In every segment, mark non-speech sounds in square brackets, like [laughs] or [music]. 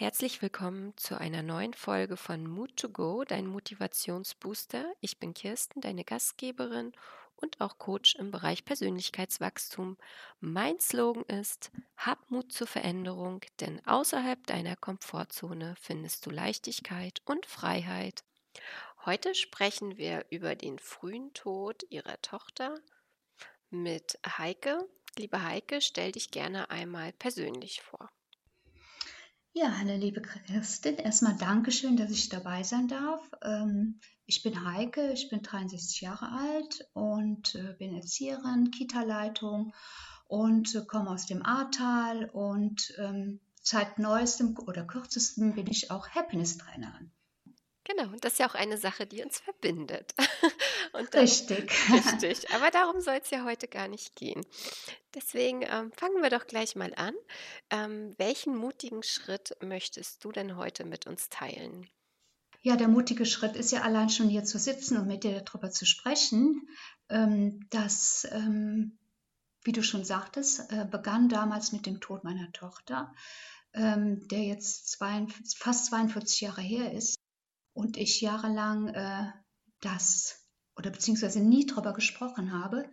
Herzlich willkommen zu einer neuen Folge von Mood to Go, dein Motivationsbooster. Ich bin Kirsten, deine Gastgeberin und auch Coach im Bereich Persönlichkeitswachstum. Mein Slogan ist: Hab Mut zur Veränderung, denn außerhalb deiner Komfortzone findest du Leichtigkeit und Freiheit. Heute sprechen wir über den frühen Tod ihrer Tochter mit Heike. Liebe Heike, stell dich gerne einmal persönlich vor. Ja, hallo liebe Christin. Erstmal Dankeschön, dass ich dabei sein darf. Ähm, ich bin Heike, ich bin 63 Jahre alt und äh, bin Erzieherin, Kita-Leitung und äh, komme aus dem Ahrtal und ähm, seit neuestem oder kürzestem bin ich auch Happiness-Trainerin. Genau, und das ist ja auch eine Sache, die uns verbindet. [laughs] Und darum, richtig. [laughs] Richtig. Aber darum soll es ja heute gar nicht gehen. Deswegen ähm, fangen wir doch gleich mal an. Ähm, welchen mutigen Schritt möchtest du denn heute mit uns teilen? Ja, der mutige Schritt ist ja allein schon hier zu sitzen und mit dir darüber zu sprechen. Ähm, das, ähm, wie du schon sagtest, äh, begann damals mit dem Tod meiner Tochter, ähm, der jetzt zwei, fast 42 Jahre her ist und ich jahrelang äh, das oder beziehungsweise nie darüber gesprochen habe.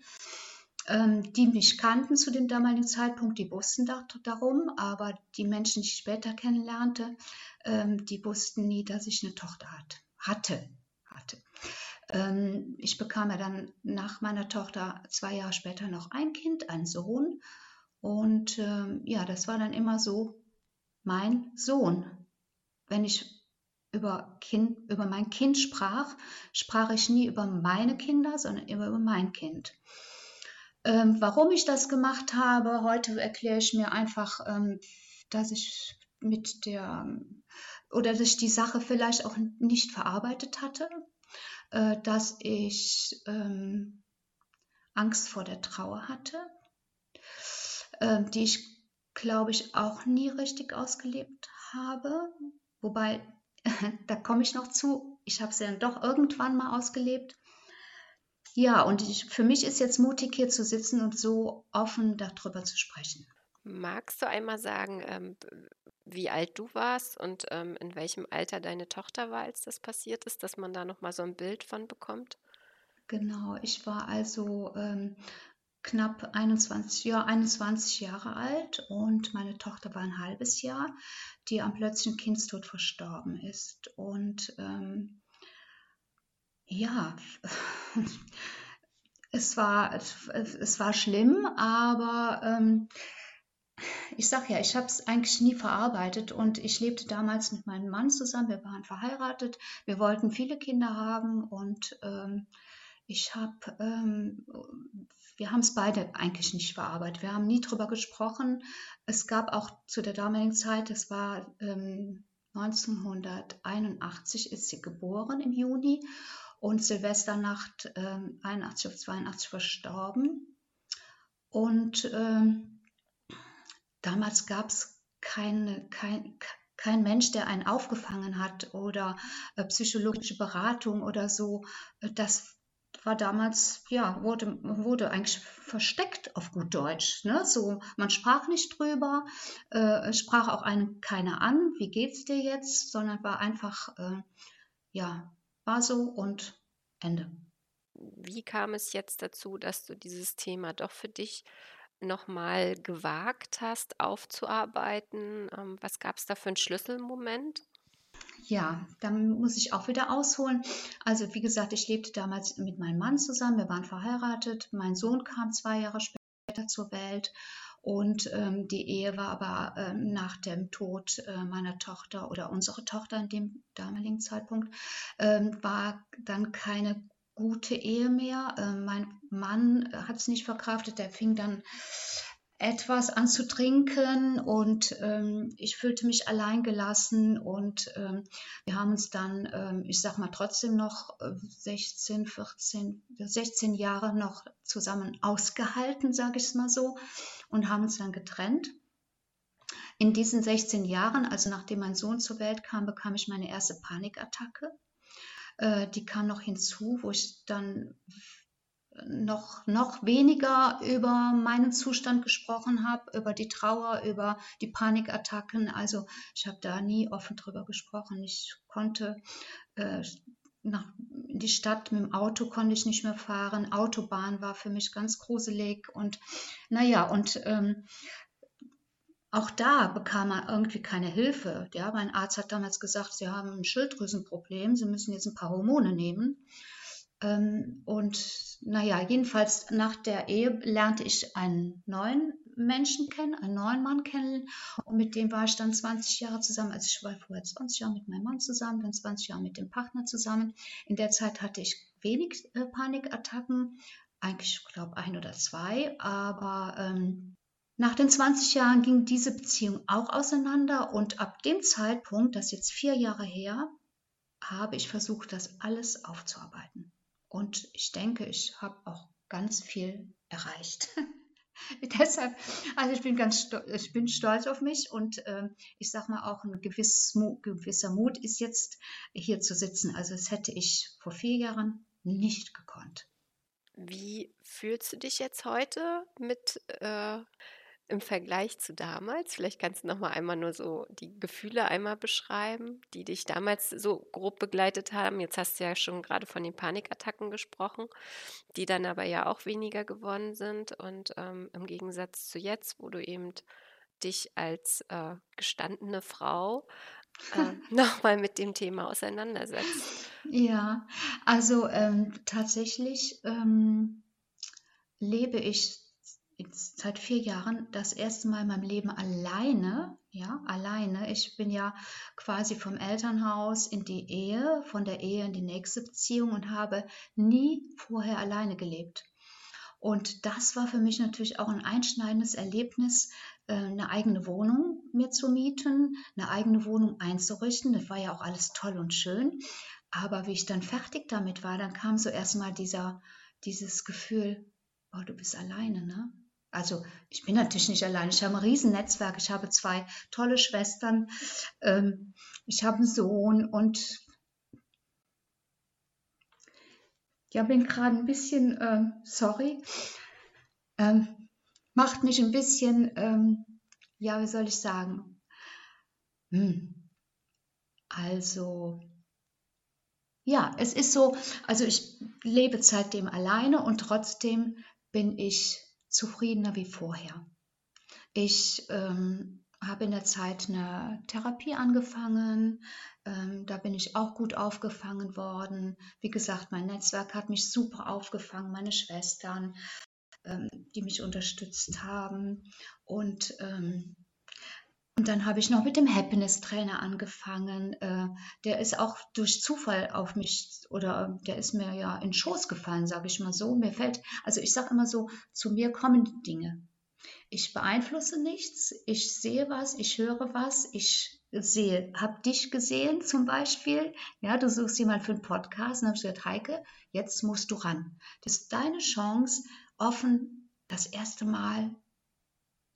Ähm, die mich kannten zu dem damaligen Zeitpunkt, die wussten da, darum, aber die Menschen, die ich später kennenlernte, ähm, die wussten nie, dass ich eine Tochter hat, hatte. hatte. Ähm, ich bekam ja dann nach meiner Tochter zwei Jahre später noch ein Kind, einen Sohn. Und ähm, ja, das war dann immer so mein Sohn. Wenn ich über, kind, über mein Kind sprach, sprach ich nie über meine Kinder, sondern immer über mein Kind. Ähm, warum ich das gemacht habe, heute erkläre ich mir einfach, ähm, dass ich mit der oder dass ich die Sache vielleicht auch nicht verarbeitet hatte, äh, dass ich ähm, Angst vor der Trauer hatte, äh, die ich, glaube ich, auch nie richtig ausgelebt habe. Wobei da komme ich noch zu. Ich habe es ja doch irgendwann mal ausgelebt. Ja, und ich, für mich ist jetzt mutig, hier zu sitzen und so offen darüber zu sprechen. Magst du einmal sagen, ähm, wie alt du warst und ähm, in welchem Alter deine Tochter war, als das passiert ist, dass man da nochmal so ein Bild von bekommt? Genau, ich war also ähm, knapp 21, ja, 21 Jahre alt und meine Tochter war ein halbes Jahr, die am plötzlichen Kindstod verstorben ist. Und ähm, ja, [laughs] es war, es war schlimm, aber ähm, ich sage ja, ich habe es eigentlich nie verarbeitet und ich lebte damals mit meinem Mann zusammen. Wir waren verheiratet, wir wollten viele Kinder haben und ähm, ich habe, ähm, wir haben es beide eigentlich nicht verarbeitet. Wir haben nie drüber gesprochen. Es gab auch zu der damaligen Zeit, es war ähm, 1981 ist sie geboren im Juni und Silvesternacht ähm, 81 auf 82 verstorben. Und ähm, damals gab es keine, kein, kein Mensch, der einen aufgefangen hat oder äh, psychologische Beratung oder so. Das war damals, ja, wurde, wurde eigentlich versteckt auf gut Deutsch. Ne? So, man sprach nicht drüber, äh, sprach auch einen keiner an, wie geht's dir jetzt, sondern war einfach, äh, ja, war so und Ende. Wie kam es jetzt dazu, dass du dieses Thema doch für dich nochmal gewagt hast aufzuarbeiten? Ähm, was gab es da für einen Schlüsselmoment? Ja, dann muss ich auch wieder ausholen. Also wie gesagt, ich lebte damals mit meinem Mann zusammen, wir waren verheiratet. Mein Sohn kam zwei Jahre später zur Welt und ähm, die Ehe war aber ähm, nach dem Tod äh, meiner Tochter oder unserer Tochter in dem damaligen Zeitpunkt, ähm, war dann keine gute Ehe mehr. Äh, mein Mann hat es nicht verkraftet, der fing dann etwas anzutrinken und ähm, ich fühlte mich alleingelassen und ähm, wir haben uns dann, ähm, ich sag mal, trotzdem noch 16, 14, 16 Jahre noch zusammen ausgehalten, sage ich es mal so, und haben uns dann getrennt. In diesen 16 Jahren, also nachdem mein Sohn zur Welt kam, bekam ich meine erste Panikattacke. Äh, die kam noch hinzu, wo ich dann noch, noch weniger über meinen Zustand gesprochen habe, über die Trauer, über die Panikattacken. Also ich habe da nie offen drüber gesprochen. Ich konnte äh, nach in die Stadt mit dem Auto konnte ich nicht mehr fahren. Autobahn war für mich ganz gruselig und naja, und ähm, auch da bekam er irgendwie keine Hilfe. Ja, mein Arzt hat damals gesagt, Sie haben ein Schilddrüsenproblem, Sie müssen jetzt ein paar Hormone nehmen. Ähm, und naja, jedenfalls nach der Ehe lernte ich einen neuen Menschen kennen, einen neuen Mann kennen. Und mit dem war ich dann 20 Jahre zusammen. Also ich war vorher 20 Jahre mit meinem Mann zusammen, dann 20 Jahre mit dem Partner zusammen. In der Zeit hatte ich wenig äh, Panikattacken, eigentlich, ich glaube, ein oder zwei. Aber ähm, nach den 20 Jahren ging diese Beziehung auch auseinander. Und ab dem Zeitpunkt, das ist jetzt vier Jahre her, habe ich versucht, das alles aufzuarbeiten. Und ich denke, ich habe auch ganz viel erreicht. [laughs] Deshalb, also ich bin ganz ich bin stolz auf mich und äh, ich sage mal auch ein gewiss, gewisser Mut ist jetzt hier zu sitzen. Also das hätte ich vor vier Jahren nicht gekonnt. Wie fühlst du dich jetzt heute mit äh, im Vergleich zu damals? Vielleicht kannst du noch mal einmal nur so die Gefühle einmal beschreiben, die dich damals so grob begleitet haben. Jetzt hast du ja schon gerade von den Panikattacken gesprochen, die dann aber ja auch weniger geworden sind. Und ähm, im Gegensatz zu jetzt, wo du eben dich als äh, gestandene Frau äh, [laughs] nochmal mit dem Thema auseinandersetzt. Ja, also ähm, tatsächlich ähm, lebe ich jetzt seit vier Jahren das erste Mal in meinem Leben alleine, ja, alleine. Ich bin ja quasi vom Elternhaus in die Ehe, von der Ehe in die nächste Beziehung und habe nie vorher alleine gelebt. Und das war für mich natürlich auch ein einschneidendes Erlebnis, äh, eine eigene Wohnung mir zu mieten, eine eigene Wohnung einzurichten. Das war ja auch alles toll und schön. Aber wie ich dann fertig damit war, dann kam so erstmal dieser, dieses Gefühl, oh, du bist alleine, ne? Also ich bin natürlich nicht allein. Ich habe ein Riesennetzwerk. Ich habe zwei tolle Schwestern. Ähm, ich habe einen Sohn und ja, bin gerade ein bisschen, ähm, sorry, ähm, macht mich ein bisschen, ähm, ja, wie soll ich sagen? Hm. Also, ja, es ist so, also ich lebe seitdem alleine und trotzdem bin ich zufriedener wie vorher. Ich ähm, habe in der Zeit eine Therapie angefangen. Ähm, da bin ich auch gut aufgefangen worden. Wie gesagt, mein Netzwerk hat mich super aufgefangen, meine Schwestern, ähm, die mich unterstützt haben. Und, ähm, und dann habe ich noch mit dem Happiness-Trainer angefangen. Äh, der ist auch durch Zufall auf mich oder der ist mir ja in Schoß gefallen, sage ich mal so. Mir fällt, also ich sage immer so, zu mir kommen Dinge. Ich beeinflusse nichts, ich sehe was, ich höre was, ich sehe, habe dich gesehen zum Beispiel, ja, du suchst jemanden für einen Podcast und habe gesagt, Heike, jetzt musst du ran. Das ist deine Chance, offen das erste Mal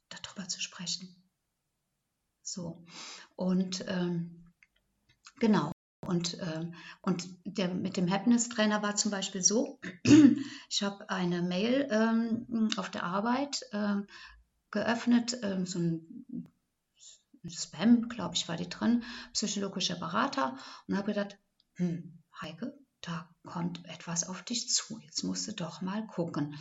darüber zu sprechen. So, und ähm, genau. Und, äh, und der mit dem Happiness-Trainer war zum Beispiel so, [clears throat] ich habe eine Mail ähm, auf der Arbeit äh, geöffnet, ähm, so ein Spam, glaube ich, war die drin, psychologischer Berater und habe gedacht, hm, Heike, da kommt etwas auf dich zu. Jetzt musst du doch mal gucken.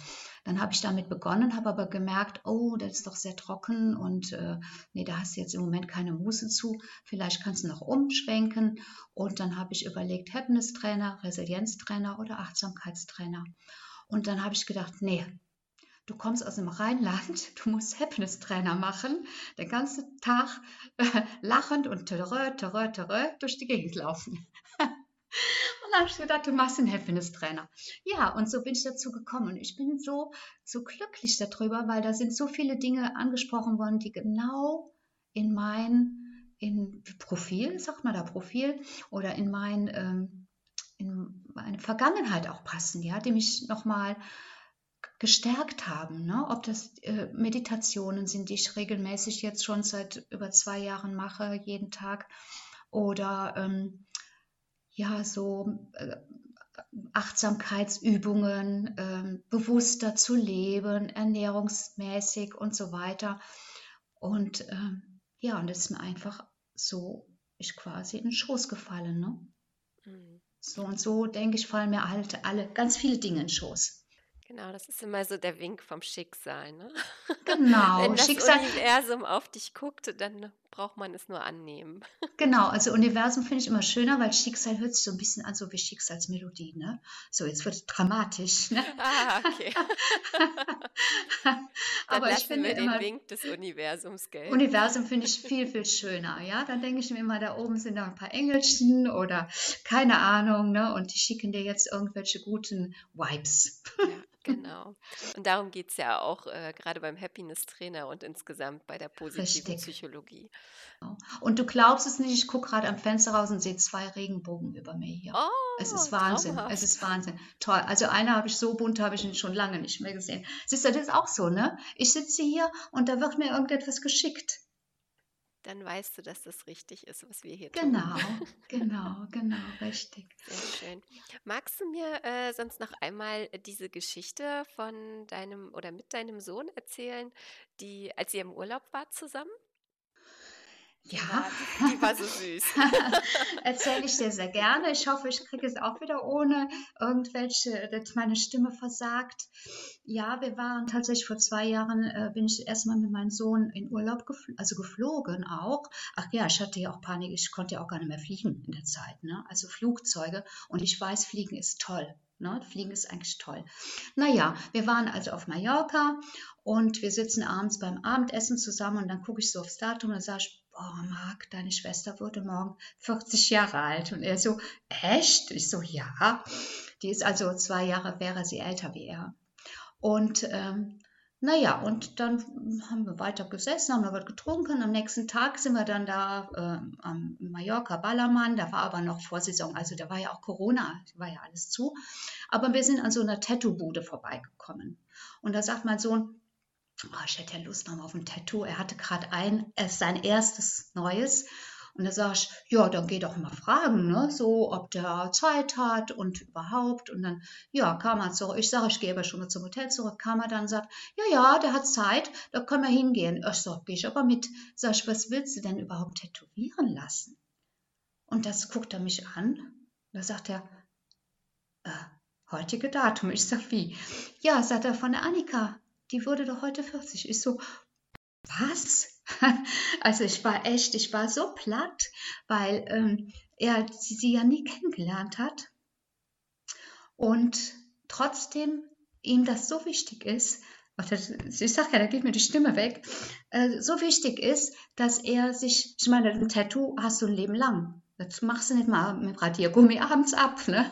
Dann habe ich damit begonnen, habe aber gemerkt, oh, das ist doch sehr trocken und äh, nee, da hast du jetzt im Moment keine Muße zu. Vielleicht kannst du noch umschwenken. Und dann habe ich überlegt, Happiness-Trainer, Resilienztrainer oder Achtsamkeitstrainer. Und dann habe ich gedacht, nee, du kommst aus dem Rheinland, [laughs] du musst Happiness-Trainer machen, den ganzen Tag äh, lachend und terrö, terrö, terrö durch die Gegend laufen. [laughs] Und dann habe ich gedacht, du machst einen Happiness-Trainer. Ja, und so bin ich dazu gekommen. Und ich bin so, so glücklich darüber, weil da sind so viele Dinge angesprochen worden, die genau in mein in Profil, sagt man da Profil, oder in mein ähm, in meine Vergangenheit auch passen, ja, die mich nochmal gestärkt haben. Ne? Ob das äh, Meditationen sind, die ich regelmäßig jetzt schon seit über zwei Jahren mache, jeden Tag, oder ähm, ja, so äh, Achtsamkeitsübungen, ähm, bewusster zu leben, ernährungsmäßig und so weiter. Und ähm, ja, und es ist mir einfach so, ich quasi in den Schoß gefallen. Ne? Mhm. So und so, denke ich, fallen mir halt alle ganz viele Dinge in den Schoß. Genau, das ist immer so der Wink vom Schicksal, ne? [laughs] Genau, Wenn das Schicksal. Universum auf dich guckt, dann braucht man es nur annehmen. [laughs] Genau, also Universum finde ich immer schöner, weil Schicksal hört sich so ein bisschen an, so wie Schicksalsmelodie, ne? So, jetzt wird es dramatisch, ne? Ah, okay. [laughs] Aber ich finde den immer, Wink des Universums gelten. Universum finde ich viel, viel schöner, ja? Dann denke ich mir immer, da oben sind noch ein paar Engelchen oder keine Ahnung, ne? Und die schicken dir jetzt irgendwelche guten Vibes. Ja. Genau. Und darum geht es ja auch äh, gerade beim Happiness-Trainer und insgesamt bei der positiven Richtig. Psychologie. Genau. Und du glaubst es nicht, ich gucke gerade am Fenster raus und sehe zwei Regenbogen über mir hier. Oh, es ist Wahnsinn. Traumhaft. Es ist Wahnsinn. Toll. Also eine habe ich so bunt, habe ich schon lange nicht mehr gesehen. Siehst du, das ist auch so, ne? Ich sitze hier und da wird mir irgendetwas geschickt dann weißt du, dass das richtig ist, was wir hier genau, tun. Genau, genau, genau, richtig. [laughs] Sehr schön. Magst du mir äh, sonst noch einmal diese Geschichte von deinem oder mit deinem Sohn erzählen, die, als ihr im Urlaub wart zusammen? Ja. Die, war so süß. [laughs] Erzähle ich dir sehr gerne. Ich hoffe, ich kriege es auch wieder ohne irgendwelche, dass meine Stimme versagt. Ja, wir waren tatsächlich vor zwei Jahren, äh, bin ich erstmal mit meinem Sohn in Urlaub, gefl also geflogen auch. Ach ja, ich hatte ja auch Panik, ich konnte ja auch gar nicht mehr fliegen in der Zeit. Ne? Also Flugzeuge. Und ich weiß, Fliegen ist toll. Ne? Fliegen ist eigentlich toll. Naja, wir waren also auf Mallorca und wir sitzen abends beim Abendessen zusammen und dann gucke ich so aufs Datum und sage ich, oh Marc, deine Schwester wurde morgen 40 Jahre alt. Und er so, echt? Ich so, ja. Die ist also zwei Jahre, wäre sie älter wie er. Und ähm, naja, und dann haben wir weiter gesessen, haben wir was getrunken. Am nächsten Tag sind wir dann da äh, am Mallorca Ballermann. Da war aber noch Vorsaison, also da war ja auch Corona, war ja alles zu. Aber wir sind an so einer Tattoo-Bude vorbeigekommen. Und da sagt mein Sohn, oh, ich hätte ja Lust noch auf ein Tattoo. Er hatte gerade ein, es sein erstes neues. Und da sage ich, ja, dann geh doch mal fragen, ne? so, ob der Zeit hat und überhaupt. Und dann, ja, kam er zurück. Ich sage, ich gehe aber schon mal zum Hotel zurück. Kam er dann und sagt, ja, ja, der hat Zeit, da können wir hingehen. Ich sage, gehe ich aber mit. Sag ich, was willst du denn überhaupt tätowieren lassen? Und das guckt er mich an. Da sagt er, äh, heutige Datum. Ich sage, wie? Ja, sagt er von der Annika die wurde doch heute 40. Ich so, was? [laughs] Also ich war echt, ich war so platt, weil ähm, er sie, sie ja nie kennengelernt hat. Und trotzdem ihm das so wichtig ist, ich sage ja, da geht mir die Stimme weg, äh, so wichtig ist, dass er sich, ich meine, ein Tattoo hast du ein Leben lang. Das machst du nicht mal mit Radiergummi abends ab, ne?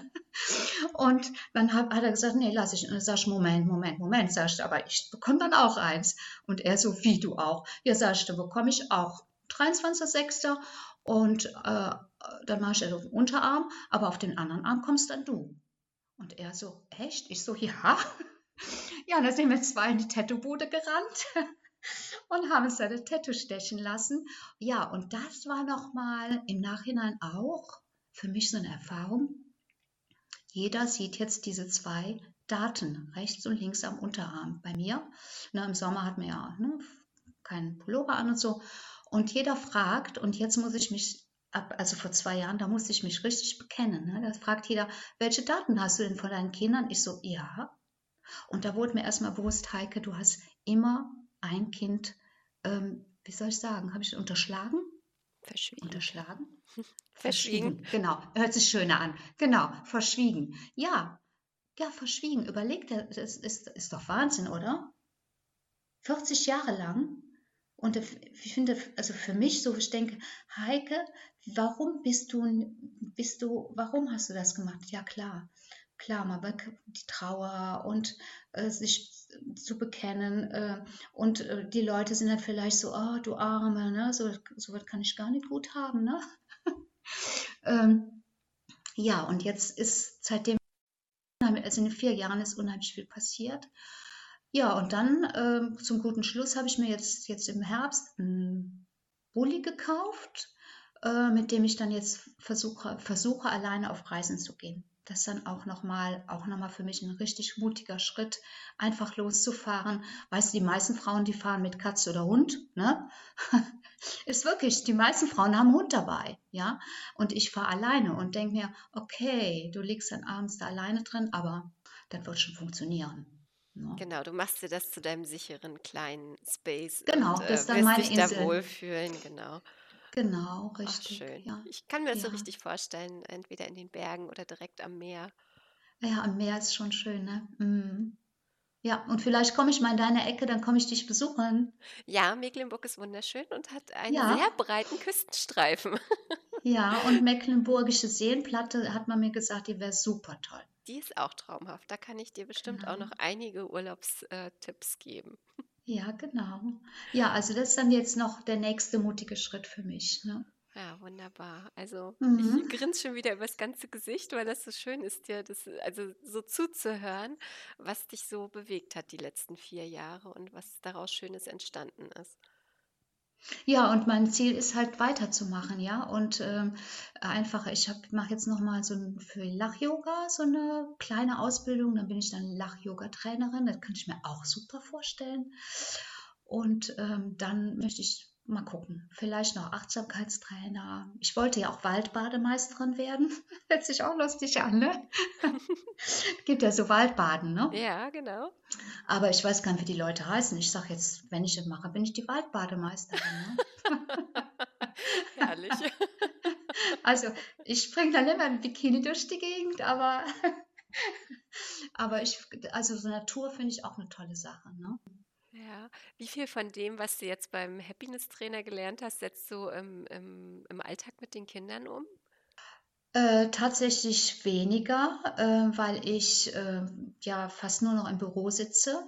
Und dann hat, hat er gesagt, nee, lass ich. Und dann sag Moment, Moment, Moment, sag aber ich bekomme dann auch eins. Und er so, wie du auch. Ja, sag ich, dann bekomme ich auch 23.06. Und äh, dann mache ich auf den Unterarm, aber auf den anderen Arm kommst dann du. Und er so, echt? Ich so, ja. [laughs] Ja, dann sind wir zwei in die Tattoo-Bude gerannt und haben uns da Tattoo stechen lassen. Ja, und das war nochmal im Nachhinein auch für mich so eine Erfahrung, jeder sieht jetzt diese zwei Daten, rechts und links am Unterarm. Bei mir, ne, im Sommer hat man ja ne, keinen Pullover an und so. Und jeder fragt, und jetzt muss ich mich, ab, also vor zwei Jahren, da musste ich mich richtig bekennen. Ne? Da fragt jeder, welche Daten hast du denn von deinen Kindern? Ich so, ja. Und da wurde mir erstmal bewusst, Heike, du hast immer ein Kind, ähm, wie soll ich sagen, habe ich unterschlagen? Verschwiegen. Unterschlagen? [laughs] Verschwiegen. Genau, hört sich schöner an. Genau, verschwiegen. Ja, ja, verschwiegen. Überlegt, das ist, ist doch Wahnsinn, oder? 40 Jahre lang. Und ich finde, also für mich so, ich denke, Heike, warum bist du, bist du, warum hast du das gemacht? Ja, klar klar, mal die Trauer und äh, sich zu bekennen. Äh, und äh, die Leute sind dann vielleicht so, oh, du Arme, ne? so, so was kann ich gar nicht gut haben. Ne? [laughs] ähm, ja, und jetzt ist seitdem, also in den vier Jahren ist unheimlich viel passiert. Ja, und dann äh, zum guten Schluss habe ich mir jetzt, jetzt im Herbst einen Bulli gekauft, äh, mit dem ich dann jetzt versuche, versuche, alleine auf Reisen zu gehen das ist dann auch nochmal auch noch mal für mich ein richtig mutiger Schritt, einfach loszufahren. Weißt du, die meisten Frauen, die fahren mit Katze oder Hund, ne? [laughs] ist wirklich, die meisten Frauen haben Hund dabei, ja? Und ich fahre alleine und denke mir, okay, du liegst dann abends da alleine drin, aber das wird schon funktionieren. Ne? Genau, du machst dir das zu deinem sicheren kleinen Space Genau, und das ist äh, dann meine dich da Insel. wohlfühlen, genau. Genau, Ach, richtig, schön. ja. Ich kann mir das so Ja. richtig vorstellen, entweder in den Bergen oder direkt am Meer. Ja, am Meer ist schon schön, ne? Mhm. Ja, und vielleicht komme ich mal in deine Ecke, dann komme ich dich besuchen. Ja, Mecklenburg ist wunderschön und hat einen Ja, sehr breiten Küstenstreifen. [laughs] ja, und Mecklenburgische Seenplatte hat man mir gesagt, die wäre super toll. Die ist auch traumhaft. Da kann ich dir bestimmt auch Genau. noch einige Urlaubstipps geben. Ja, genau. Ja, also das ist dann jetzt noch der nächste mutige Schritt für mich, ne? Ja, wunderbar. Also Mhm. ich grinse schon wieder übers ganze Gesicht, weil das so schön ist, dir das also so zuzuhören, was dich so bewegt hat die letzten vier Jahre und was daraus Schönes entstanden ist. Ja, und mein Ziel ist halt weiterzumachen, ja. Und ähm, einfach, ich mache jetzt nochmal so ein, für Lach-Yoga so eine kleine Ausbildung. Dann bin ich dann Lach-Yoga-Trainerin. Das kann ich mir auch super vorstellen. Und ähm, dann möchte ich mal gucken. Vielleicht noch Achtsamkeitstrainer. Ich wollte ja auch Waldbademeisterin werden. [laughs] Hört sich auch lustig an, ne? [laughs] Gibt ja so Waldbaden, ne? Ja, genau. Aber ich weiß gar nicht, wie die Leute heißen. Ich sage jetzt, wenn ich das mache, bin ich die Waldbademeisterin, ne? [laughs] Herrlich. Also, ich springe dann immer im Bikini durch die Gegend, aber, aber ich, also so Natur finde ich auch eine tolle Sache, ne? Ja. Wie viel von dem, was du jetzt beim Happiness-Trainer gelernt hast, setzt du im, im, im Alltag mit den Kindern um? Äh, tatsächlich weniger, äh, weil ich äh, ja fast nur noch im Büro sitze.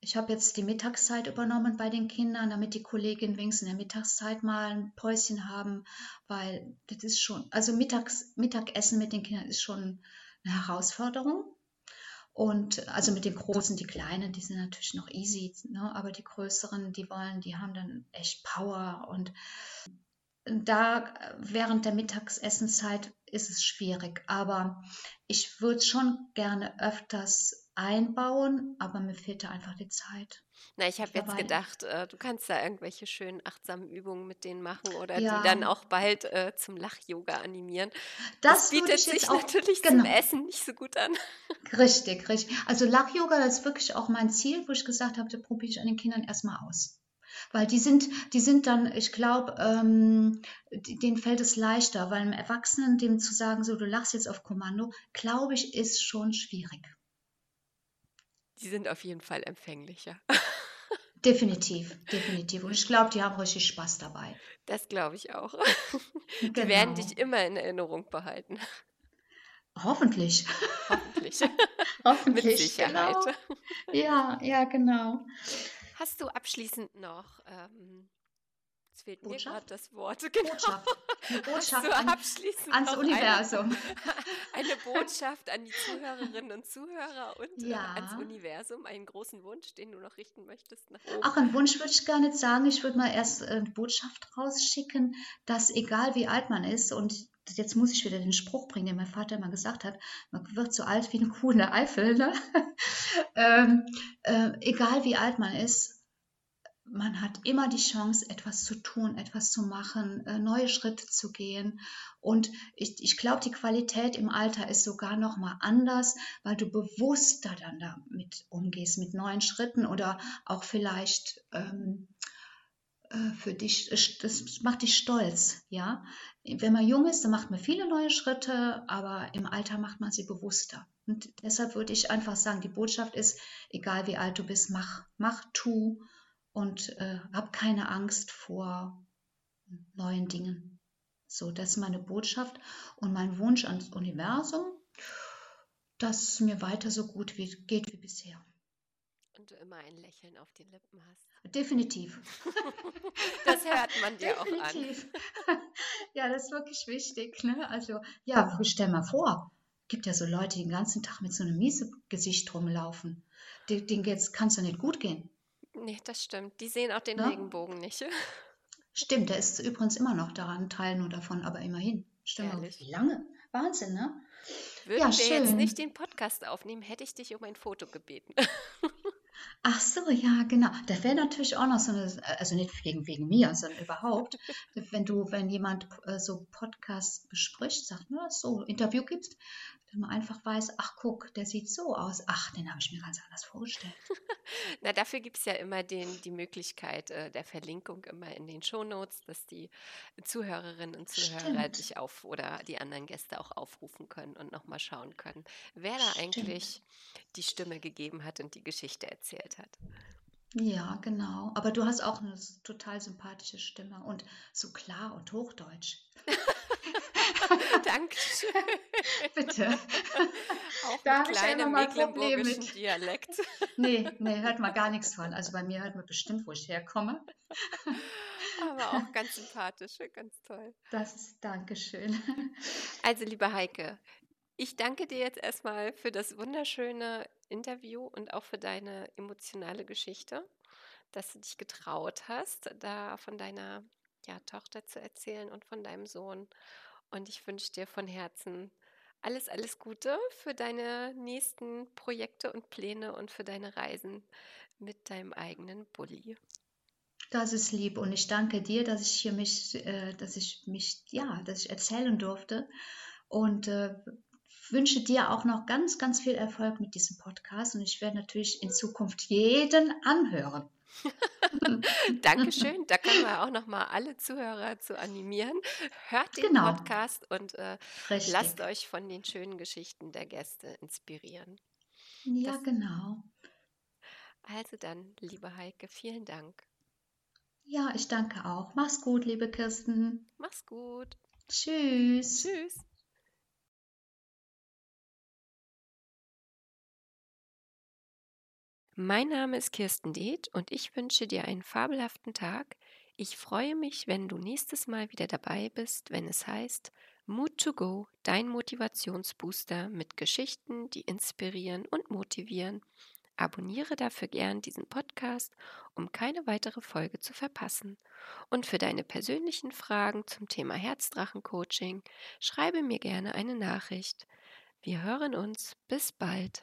Ich habe jetzt die Mittagszeit übernommen bei den Kindern, damit die Kolleginnen wenigstens in der Mittagszeit mal ein Päuschen haben, weil das ist schon, also Mittags, Mittagessen mit den Kindern ist schon eine Herausforderung. Und also mit den Großen, die Kleinen, die sind natürlich noch easy, ne? aber die Größeren, die wollen, die haben dann echt Power. Und da während der Mittagsessenszeit ist es schwierig. Aber ich würde schon gerne öfters einbauen, aber mir fehlt da einfach die Zeit. Na, ich habe jetzt gedacht, äh, du kannst da irgendwelche schönen achtsamen Übungen mit denen machen oder die Ja, dann auch bald äh, zum Lach-Yoga animieren. Das das bietet sich auch, natürlich zum genau. Essen nicht so gut an. [laughs] Richtig, richtig. Also Lach-Yoga, das ist wirklich auch mein Ziel, wo ich gesagt habe, da probiere ich an den Kindern erstmal aus. Weil die sind, die sind dann, ich glaube, ähm, die- denen fällt es leichter, weil einem Erwachsenen dem zu sagen, so du lachst jetzt auf Kommando, glaube ich, ist schon schwierig. Die sind auf jeden Fall empfänglicher. [laughs] Definitiv, definitiv. Und ich glaube, die haben richtig Spaß dabei. Das glaube ich auch. [laughs] Die werden Genau. dich immer in Erinnerung behalten. Hoffentlich. Hoffentlich. [laughs] Mit Hoffentlich, Sicherheit. genau. Ja, ja, genau. Hast du abschließend noch, ähm, jetzt fehlt mir gerade Botschaft? das Wort, [laughs] genau. Botschaft. Eine Botschaft du an, ans noch eine, Universum. [laughs] eine Botschaft an die Zuhörerinnen und Zuhörer und äh, ans Ja. Universum, einen großen Wunsch, den du noch richten möchtest nach Ach, oben? einen Wunsch würde ich gar nicht sagen. Ich würde mal erst äh, eine Botschaft rausschicken, dass egal wie alt man ist, und jetzt muss ich wieder den Spruch bringen, den mein Vater immer gesagt hat, man wird so alt wie eine Kuh in der Eifel. Ne? [laughs] ähm, äh, egal wie alt man ist, man hat immer die Chance, etwas zu tun, etwas zu machen, äh, neue Schritte zu gehen. Und ich, ich glaube, die Qualität im Alter ist sogar noch mal anders, weil du bewusster dann damit umgehst, mit neuen Schritten oder auch vielleicht ähm, äh, für dich, äh, das macht dich stolz, ja. Wenn man jung ist, dann macht man viele neue Schritte, aber im Alter macht man sie bewusster. Und deshalb würde ich einfach sagen, die Botschaft ist, egal wie alt du bist, mach, mach, tu und äh, hab keine Angst vor neuen Dingen. So, das ist meine Botschaft und mein Wunsch ans Universum, dass es mir weiter so gut wie, geht wie bisher. Und du immer ein Lächeln auf den Lippen hast. Definitiv. [laughs] Das hört man dir auch an. Definitiv. [laughs] Ja, das ist wirklich wichtig. Ne? Also, ja, stell mal vor, gibt ja so Leute, die den ganzen Tag mit so einem miese Gesicht rumlaufen. Den, denen jetzt kann es doch nicht gut gehen. Nee, das stimmt. Die sehen auch den Ne? Regenbogen nicht. [laughs] Stimmt, der ist übrigens immer noch daran, Teil nur davon, aber immerhin. Ehrlich. wie lange? Wahnsinn, ne? Würden Ja, wir jetzt nicht schön. den Podcast aufnehmen, hätte ich dich um ein Foto gebeten. [laughs] Ach so, ja, genau. Das wäre natürlich auch noch so eine, also nicht wegen, wegen mir, sondern überhaupt, wenn du, wenn jemand äh, so Podcasts bespricht, sagt, ne, so Interview gibst, dann man einfach weiß, ach guck, der sieht so aus. Ach, den habe ich mir ganz anders vorgestellt. [laughs] Na, dafür gibt es ja immer den, die Möglichkeit äh, der Verlinkung immer in den Shownotes, dass die Zuhörerinnen und Zuhörer Stimmt, dich auf oder die anderen Gäste auch aufrufen können und nochmal schauen können, wer da stimmt. eigentlich die Stimme gegeben hat und die Geschichte erzählt hat. Ja, genau. Aber du hast auch eine total sympathische Stimme und so klar und hochdeutsch. [laughs] [laughs] Dankeschön. Bitte. [laughs] Auch Da mit kleinem mecklenburgischen mit. Dialekt. [laughs] Nee, nee, hört man gar nichts von. Also bei mir hört man bestimmt, wo ich herkomme. Aber auch ganz sympathisch, ganz toll. Das ist Dankeschön. Also, liebe Heike, ich danke dir jetzt erstmal für das wunderschöne Interview und auch für deine emotionale Geschichte, dass du dich getraut hast, da von deiner ja, Tochter zu erzählen und von deinem Sohn. Und ich wünsche dir von Herzen alles, alles Gute für deine nächsten Projekte und Pläne und für deine Reisen mit deinem eigenen Bulli. Das ist lieb und ich danke dir, dass ich hier mich, äh, dass ich mich, ja, dass ich erzählen durfte und äh, wünsche dir auch noch ganz, ganz viel Erfolg mit diesem Podcast und ich werde natürlich in Zukunft jeden anhören. [laughs] Dankeschön. Da können wir auch noch mal alle Zuhörer zu animieren. Hört den Genau, Podcast und äh, lasst euch von den schönen Geschichten der Gäste inspirieren. Ja, Das, genau. also dann, liebe Heike, vielen Dank. Ja, ich danke auch. Mach's gut, liebe Kirsten. Mach's gut. Tschüss. Tschüss. Mein Name ist Kirsten Deeth und ich wünsche dir einen fabelhaften Tag. Ich freue mich, wenn du nächstes Mal wieder dabei bist, wenn es heißt Mood to Go, dein Motivationsbooster mit Geschichten, die inspirieren und motivieren. Abonniere dafür gern diesen Podcast, um keine weitere Folge zu verpassen. Und für deine persönlichen Fragen zum Thema Herzdrachen-Coaching schreibe mir gerne eine Nachricht. Wir hören uns. Bis bald.